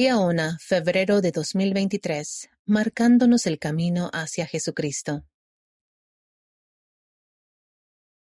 Piaona, febrero de 2023, marcándonos el camino hacia Jesucristo.